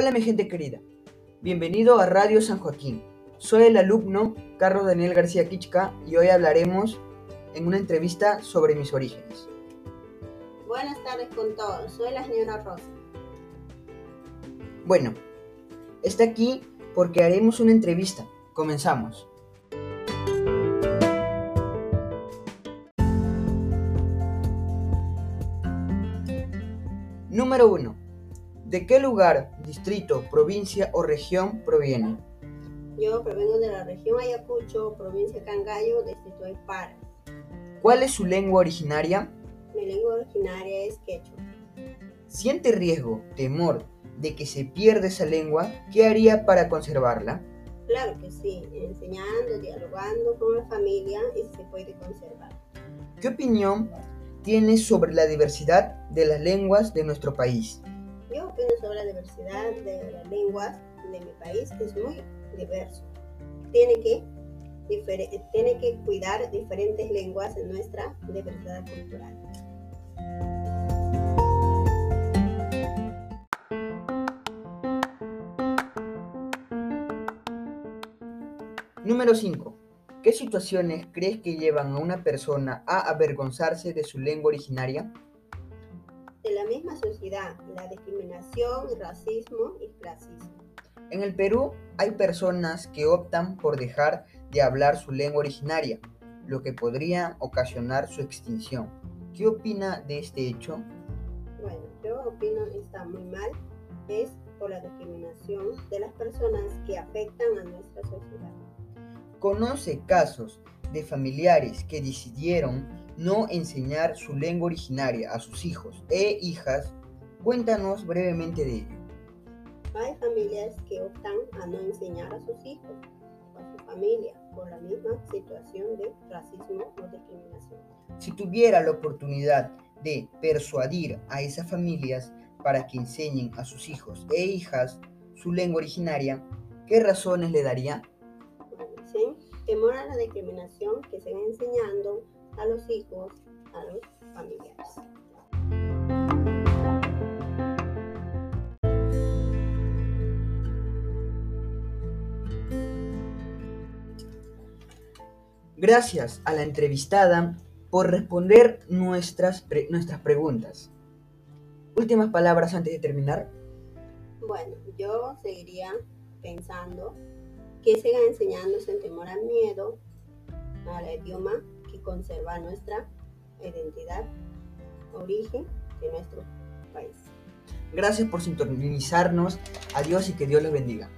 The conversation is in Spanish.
Hola mi gente querida, bienvenido a Radio San Joaquín. Soy el alumno Carlos Daniel García Kichka y hoy hablaremos en una entrevista sobre mis orígenes. Buenas tardes con todos, soy la señora Rosa. Bueno, está aquí porque haremos una entrevista. Comenzamos. Número 1. ¿De qué lugar, distrito, provincia o región proviene? Yo provengo de la región Ayacucho, provincia Cangallo, distrito de Paras. ¿Cuál es su lengua originaria? Mi lengua originaria es quechua. ¿Siente riesgo, temor de que se pierda esa lengua? ¿Qué haría para conservarla? Claro que sí, enseñando, dialogando con la familia y se puede conservar. ¿Qué opinión tiene sobre la diversidad de las lenguas de nuestro país? Sobre la diversidad de las lenguas de mi país, es muy diverso. Tiene que, tiene que cuidar diferentes lenguas en nuestra diversidad cultural. Número 5. ¿Qué situaciones crees que llevan a una persona a avergonzarse de su lengua originaria? De la misma sociedad, la discriminación, racismo y clasismo. En el Perú hay personas que optan por dejar de hablar su lengua originaria, lo que podría ocasionar su extinción. ¿Qué opina de este hecho? Bueno, yo opino que está muy mal. Es por la discriminación de las personas que afectan a nuestra sociedad. ¿Conoce casos de familiares que decidieron no enseñar su lengua originaria a sus hijos e hijas? Cuéntanos brevemente de ello. Hay familias que optan a no enseñar a sus hijos o a su familia por la misma situación de racismo o discriminación. Si tuviera la oportunidad de persuadir a esas familias para que enseñen a sus hijos e hijas su lengua originaria, ¿qué razones le daría? ¿sí? Temor a la discriminación que se va enseñando a los hijos, a los familiares. Gracias a la entrevistada por responder nuestras, nuestras preguntas. Últimas palabras antes de terminar. Bueno, yo seguiría pensando que siga enseñándose en temor al miedo, al idioma que conserva nuestra identidad, origen de nuestro país. Gracias por sintonizarnos. Adiós y que Dios los bendiga.